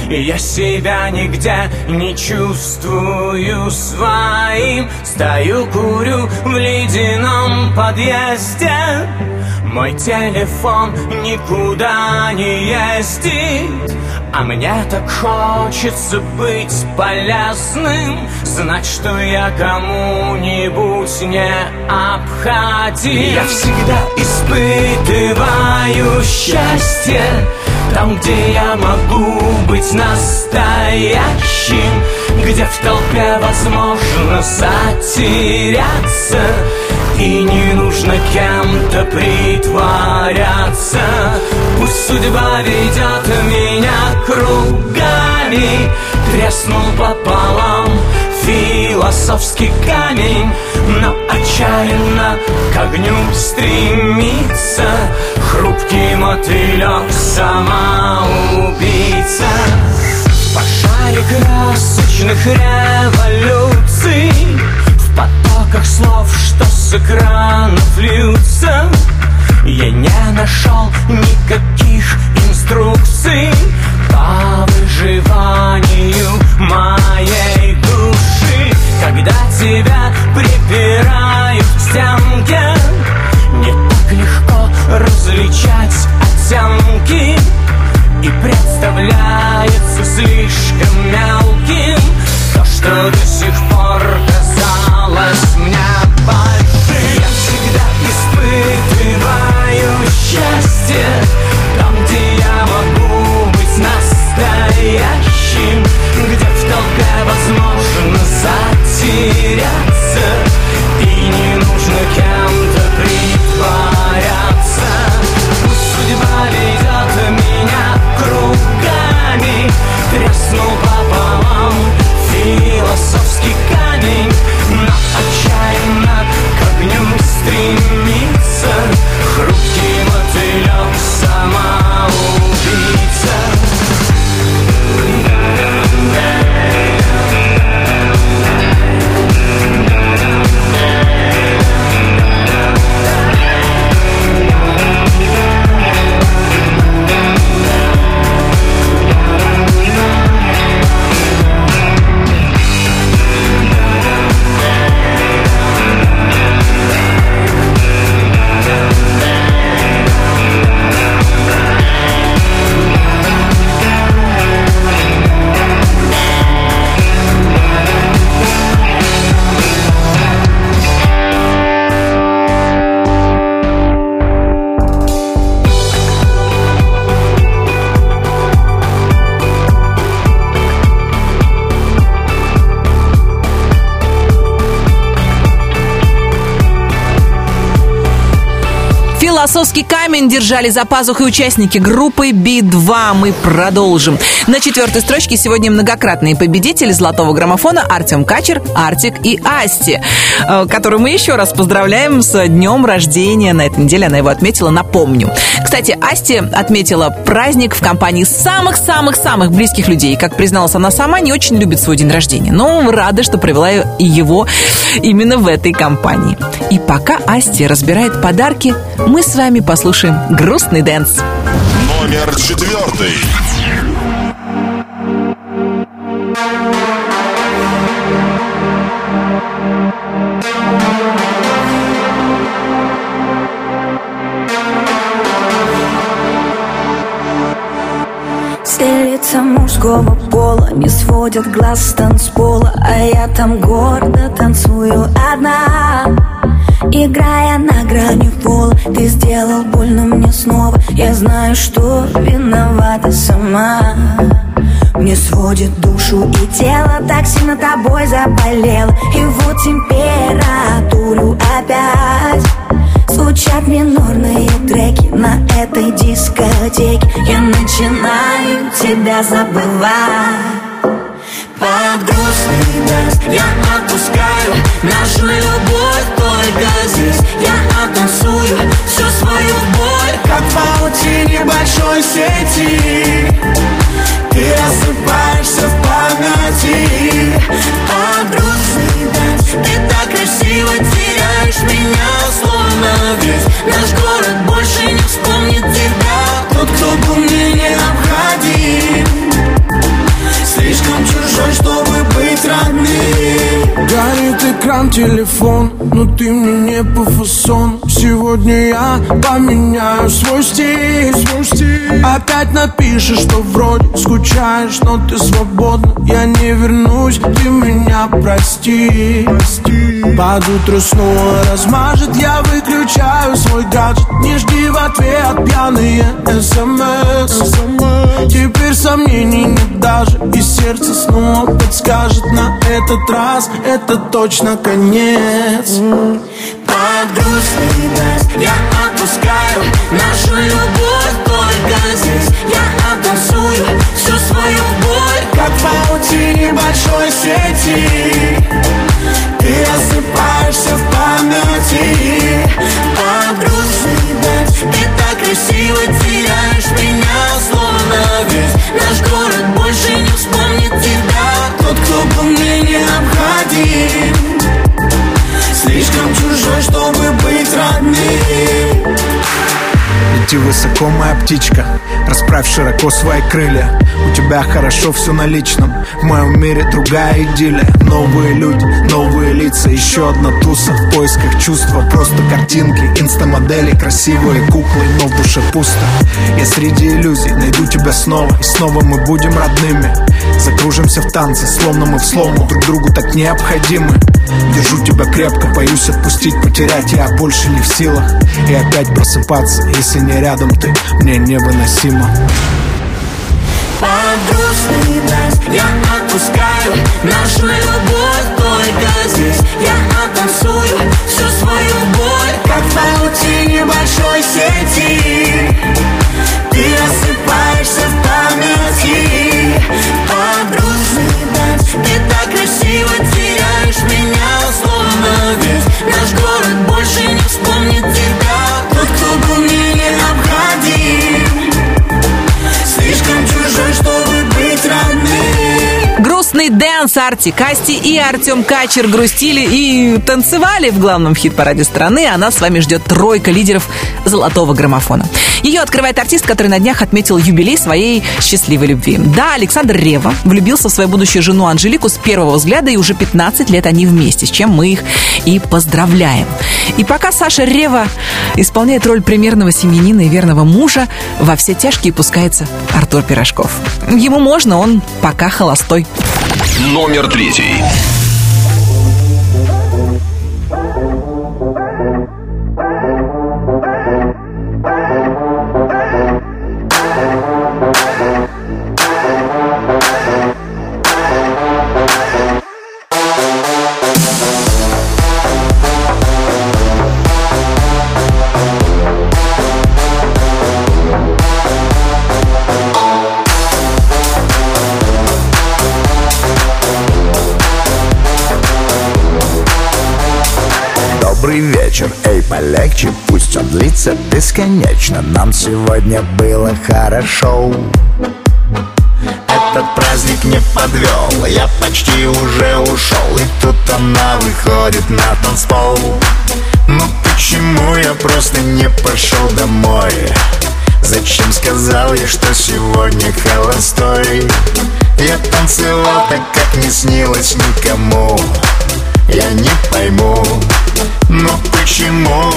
И я себя нигде не чувствую своим. Стою, курю в ледяном подъезде Мой телефон никуда не ездит А мне так хочется быть полезным. Знать, что я кому-нибудь не обходим Я всегда испытываю счастье Там, где я могу быть настоящим Где в толпе возможно затеряться и не нужно кем-то притворяться. Пусть судьба ведет меня кругами Треснул пополам философский камень Но отчаянно к огню стремится Хрупкий мотылек самоубийца. В пожаре красочных революций В потоках слов, что с экранов льются. Я не нашел никаких инструкций По выживанию моей души. Когда тебя припирают к стенке Не так легко различать оттенки. И представляется слишком мелким То, что до где в толпе возможно затеряться. Камень держали за пазухой участники группы Би-2. Мы продолжим. На четвертой строчке сегодня многократные победители золотого граммофона Артем Качер, Артик и Асти, э, которую мы еще раз поздравляем с днем рождения. На этой неделе она его отметила, напомню. Кстати, Асти отметила праздник в компании самых-самых-самых близких людей. Как призналась она сама, не очень любит свой день рождения. Но рада, что провела его именно в этой компании. И пока Асти разбирает подарки, мы с вами послушаем грустный dance. Номер четвертый. Все лица мужского пола не сводят глаз с танцпола А я там гордо танцую одна Играя на грани пола Ты сделал больно мне снова. Я знаю, что виновата сама. Мне сводит душу и тело Так сильно тобой заболел И вот температуру опять Звучат минорные треки на этой дискотеке. Я начинаю тебя забывать. Под грустный dance я отпускаю Нашу любовь только здесь Я оттанцую всю свою боль. Как в паутине большой сети. Ты рассыпаешься в памяти. Под грустный Ты так красиво теряешь меня Словно весь наш город больше не вспомнит тебя. Тот, кто экран телефон, но ты мне не по фасон. Сегодня я поменяю свой стиль, свой стиль. Опять напишешь, что вроде скучаешь, но ты свободна. Я не вернусь, ты меня прости, прости. Под утро снова размажет, я выключаю свой гаджет. Не жди в ответ пьяные смс Теперь сомнений нет даже И сердце снова подскажет. На этот раз Это точно конец Под грустный dance я отпускаю Нашу любовь только здесь. Я оттанцую всю свою боль Как в паутине большой сети. Ты рассыпаешься в памяти. Под грустный dance Ты так красиво теряешь меня Словно весь наш город больше не вспомнит тебя. Тот, кто был мне Лети высоко, моя птичка Расправь широко свои крылья. У тебя хорошо все на личном В моем мире другая идиллия. Новые люди, новые лица Еще одна туса в поисках чувства. Просто картинки, инстамодели Красивые куклы, но в душе пусто. Я среди иллюзий найду тебя снова И снова мы будем родными. Закружимся в танце, словно мы в слому Друг другу так необходимы. Держу тебя крепко, боюсь отпустить, потерять Я больше не в силах. И опять просыпаться, если не рядом ты Мне невыносимо. Под грустный dance я отпускаю. Нашу любовь только здесь. Я оттанцую всю свою Арти Касти и Артем Качер грустили и танцевали в главном хит-параде страны. Она с вами ждет тройка лидеров золотого граммофона. Ее открывает артист, который на днях отметил юбилей своей счастливой любви. Да, Александр Рева влюбился в свою будущую жену Анжелику с первого взгляда, и уже 15 лет они вместе, с чем мы их и поздравляем. И пока Саша Рева исполняет роль примерного семьянина и верного мужа, во все тяжкие пускается Артур Пирожков. Ему можно, он пока холостой. Номер третий. Вечер. Эй, полегче, пусть он длится бесконечно. Нам сегодня было хорошо. Этот праздник не подвел Я почти уже ушел. И тут она выходит на танцпол. Ну почему я просто не пошел домой? Зачем сказал я, что сегодня холостой? Я танцевал так, как не снилось никому. Я не пойму, но почему?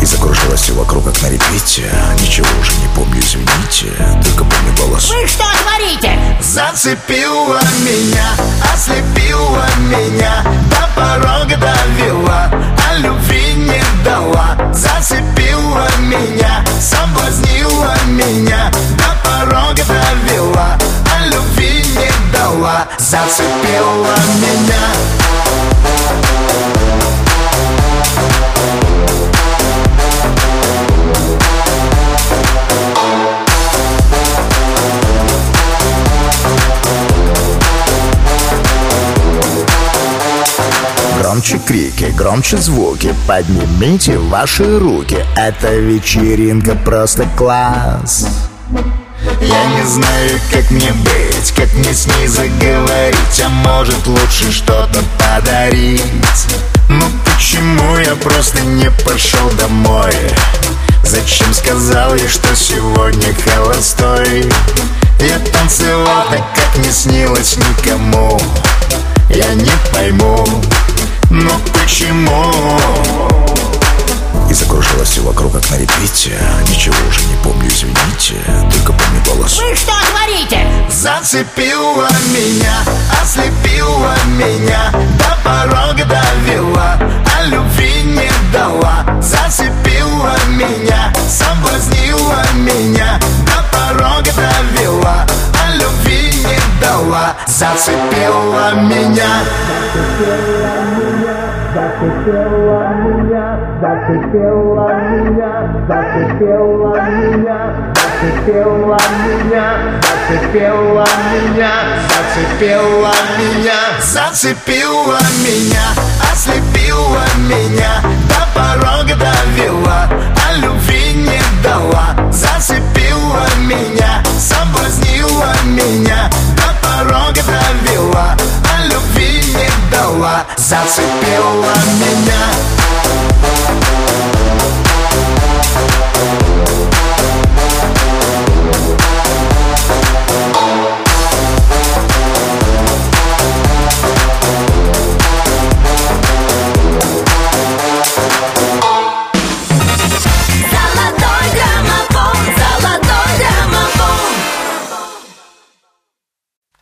И закружилось все вокруг, как на репите Ничего уже не помню, извините Только помню голос Вы что творите? Зацепила меня, ослепила меня До порога довела, а любви не дала Зацепила меня, соблазнила меня До порога довела, дала Зацепила меня. Громче крики, громче звуки Поднимите ваши руки. Эта вечеринка просто класс Я не знаю, как мне быть Как мне с ней заговорить А может лучше что-то подарить. Ну почему я просто не пошел домой? Зачем сказал я, что сегодня холостой? Я танцевал так, как не снилось никому. Я не пойму, но почему? И закружилось все вокруг, как на репите. Ничего уже не помню, извините Только помню голос. Вы что творите? Зацепила меня, ослепила меня До порога довела, а любви не дала. Зацепила меня, соблазнила меня До порога довела, а любви не дала. Зацепила меня Зацепила меня, зацепила меня, зацепила меня, зацепила меня, зацепила меня, Зацепила меня, зацепила меня, ослепила меня, до порога довела, а любви не дала. Зацепила меня, соблазнила меня, до порога довела, дала. Зацепила меня.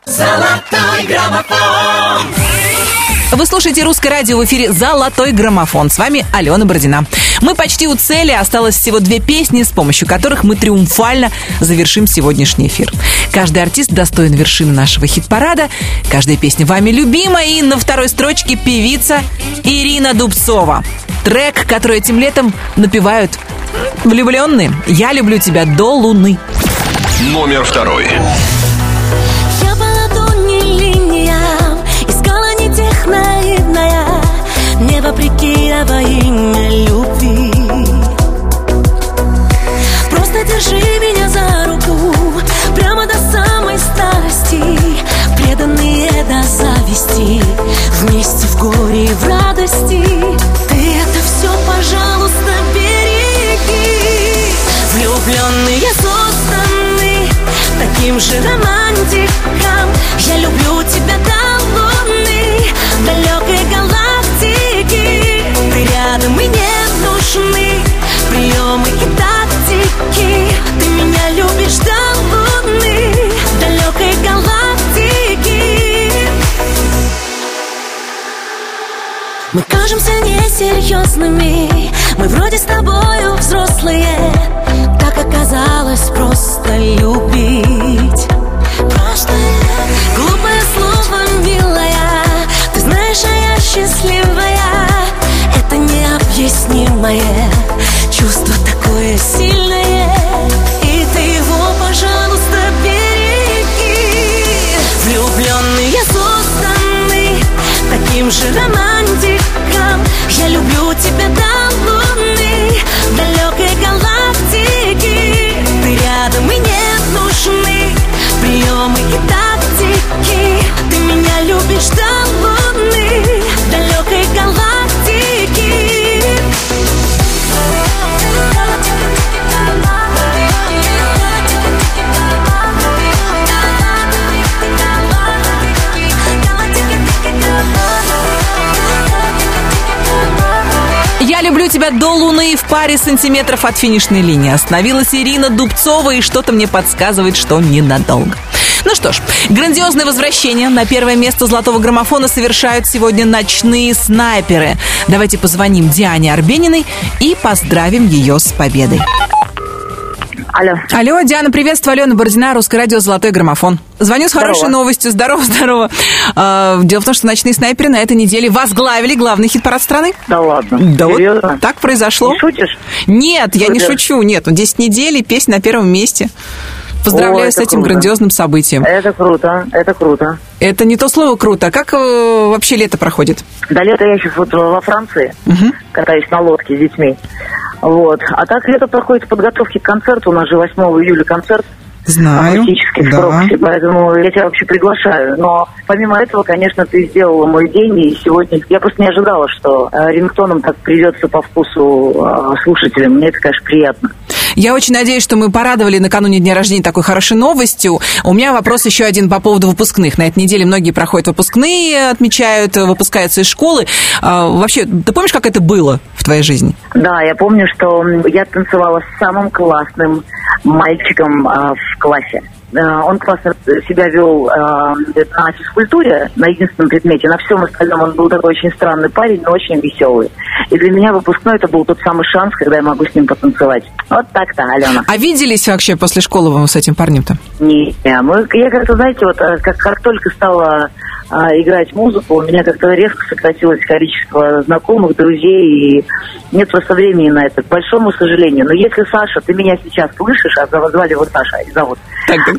Золотой граммофон, Вы слушаете «Русское радио» в эфире «Золотой граммофон». С вами Алена Бородина. Мы почти у цели, осталось всего две песни, с помощью которых мы триумфально завершим сегодняшний эфир. Каждый артист достоин вершины нашего хит-парада, каждая песня вами любима, и на второй строчке певица Ирина Дубцова. Трек, который этим летом напевают влюбленные. «Я люблю тебя до луны». Номер второй. А во имя любви. Просто держи меня за руку Прямо до самой старости Преданные до зависти Вместе в горе и в радости. Ты это все, пожалуйста, береги. Влюбленные созданы таким же романтиком. Я люблю тебя до луны, далекой галактики Ты рядом и не нужны приемы и тактики. Ты меня любишь до луны, далекой галактики. Мы кажемся несерьезными Мы вроде с тобою взрослые. Так оказалось просто любить. Глупое слово, милая. Ты знаешь, а я счастливая необъяснимое Чувство такое сильное. И ты его, пожалуйста, береги. Влюбленные созданы таким же романтиком. Я люблю тебя до До луны в паре сантиметров от финишной линии. Остановилась Ирина Дубцова, и что-то мне подсказывает, что ненадолго. Ну что ж, грандиозное возвращение на первое место золотого граммофона совершают сегодня ночные снайперы. Давайте позвоним Диане Арбениной и поздравим ее с победой. Алло. Алло, Диана, приветствую. Алена Бородина, Русское радио «Золотой граммофон». Звоню с хорошей Здорово. новостью. Здорово, здорово. А, дело в том, что «Ночные снайперы» на этой неделе возглавили главный хит-парад страны. Да ладно? Да вот Серьезно? так произошло. Не шутишь? Нет, я не шучу. Нет, ну 10 недель и песня на первом месте. Поздравляю О, с этим круто. грандиозным событием. Это круто, это круто. Это не то слово круто. А как э, вообще лето проходит? До лета я сейчас вот во Франции катаюсь на лодке с детьми. Вот. А так лето проходит в подготовке к концерту. У нас же 8 июля концерт. Знаю. Акустический да. Крокусе, поэтому я тебя вообще приглашаю. Но помимо этого, конечно, ты сделала мой день, и сегодня я просто не ожидала, что э, рингтоном так придется по вкусу э, слушателям. Мне это, конечно, приятно. Я очень надеюсь, что мы порадовали накануне дня рождения такой хорошей новостью. У меня вопрос еще один по поводу выпускных. На этой неделе многие проходят выпускные, отмечают, выпускаются из школы. А, вообще, ты помнишь, как это было в твоей жизни? Да, я помню, что я танцевала с самым классным мальчиком а, в классе. А, Он классно себя вел а, на физкультуре, на единственном предмете. На всем остальном он был такой очень странный парень, но очень веселый. И для меня выпускной это был тот самый шанс, когда я могу с ним потанцевать. Вот так-то, Алена. А виделись вообще после школы вы с этим парнем-то? Не, мы, я как-то, знаете, вот э, как, как только стала а, играть музыку, у меня как-то резко сократилось количество знакомых, друзей, и нет просто времени на это, к большому сожалению. Но если, Саша, ты меня сейчас слышишь, а звали его Саша, и зовут,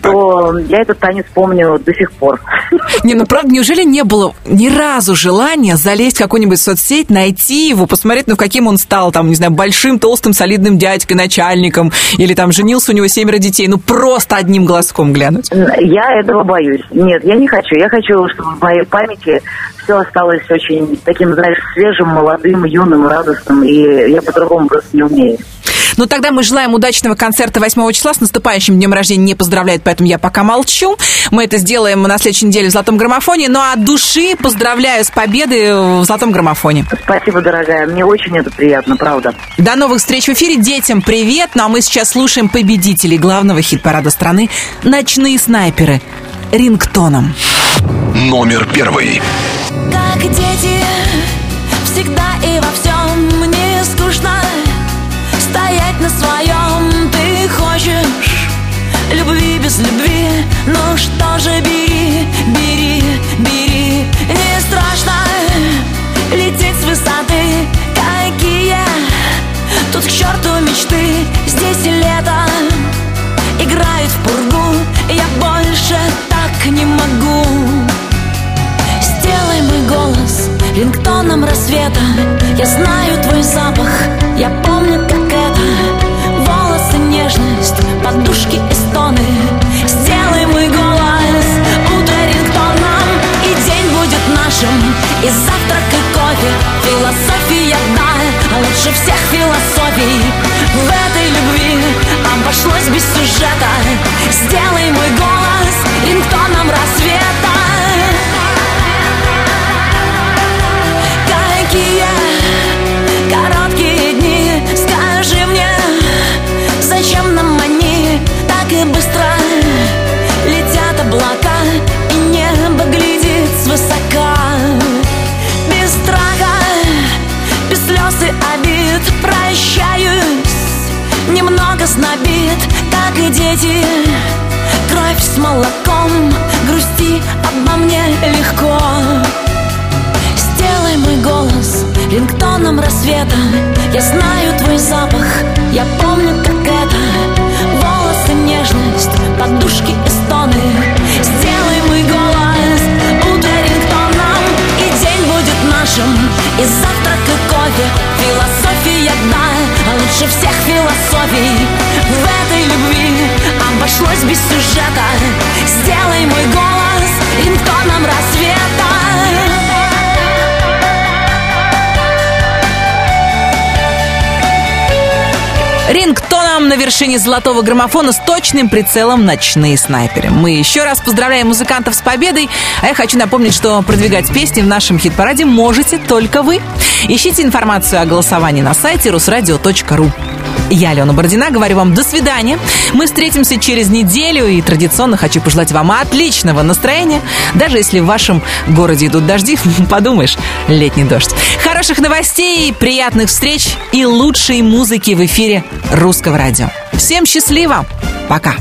то я этот танец помню до сих пор. Не, ну правда, неужели не было ни разу желания залезть в какую-нибудь соцсеть, найти его, посмотреть, ну каким он стал, там, не знаю, большим, толстым, солидным дядькой, начальником, или там женился у него семеро детей, ну просто одним глазком глянуть. Я этого боюсь. Нет, я не хочу. Я хочу, чтобы в моей памяти все осталось очень таким, знаешь, свежим, молодым, юным, радостным, и я по-другому просто не умею. Ну, тогда мы желаем удачного концерта 8 числа. С наступающим днем рождения не поздравляют, поэтому я пока молчу. Мы это сделаем на следующей неделе в «Золотом граммофоне». Ну, а от души поздравляю с победой в «Золотом граммофоне». Спасибо, дорогая. Мне очень это приятно, правда. До новых встреч в эфире. Детям привет. Ну, а мы сейчас слушаем победителей главного хит-парада страны «Ночные снайперы» рингтоном. Номер первый. Как дети, всегда и во всем мне скучно Стоять на своем. Ты хочешь Любви без любви, ну что же бери, бери, бери. Не страшно лететь с высоты, какие Тут к черту мечты, здесь и лето Играет в пургу, я больше так не могу. Сделай мой голос рингтоном рассвета. Я знаю твой запах, я помню, как это. Волосы, нежность, подушки и стоны. Сделай мой голос и завтрак, и кофе. Философия, да, лучше всех философий. В этой любви обошлось без сюжета. Сделай мой голос рингтоном рассвета. Какие короткие дни Скажи мне, зачем нам они Так и быстро на бит, как и дети. Кровь с молоком, грусти обо мне легко. Сделай мой голос рингтоном рассвета. Я знаю твой запах, я помню, как это. Волосы, нежность, подушки и стоны. Сделай мой голос утро рингтоном. И день будет нашим, и завтрак, и кофе. Философия, да, а лучше всех философий любви Обошлось без сюжета Сделай мой голос интоном рассвета Рингтоном на вершине золотого граммофона с точным прицелом ночные снайперы. Мы еще раз поздравляем музыкантов с победой. А я хочу напомнить, что продвигать песни в нашем хит-параде можете только вы. Ищите информацию о голосовании на сайте rusradio.ru. Я, Алена Бородина, говорю вам до свидания. Мы встретимся через неделю и традиционно хочу пожелать вам отличного настроения. Даже если в вашем городе идут дожди, подумаешь, летний дождь. Хороших новостей, приятных встреч и лучшей музыки в эфире русского радио. Всем счастливо! Пока!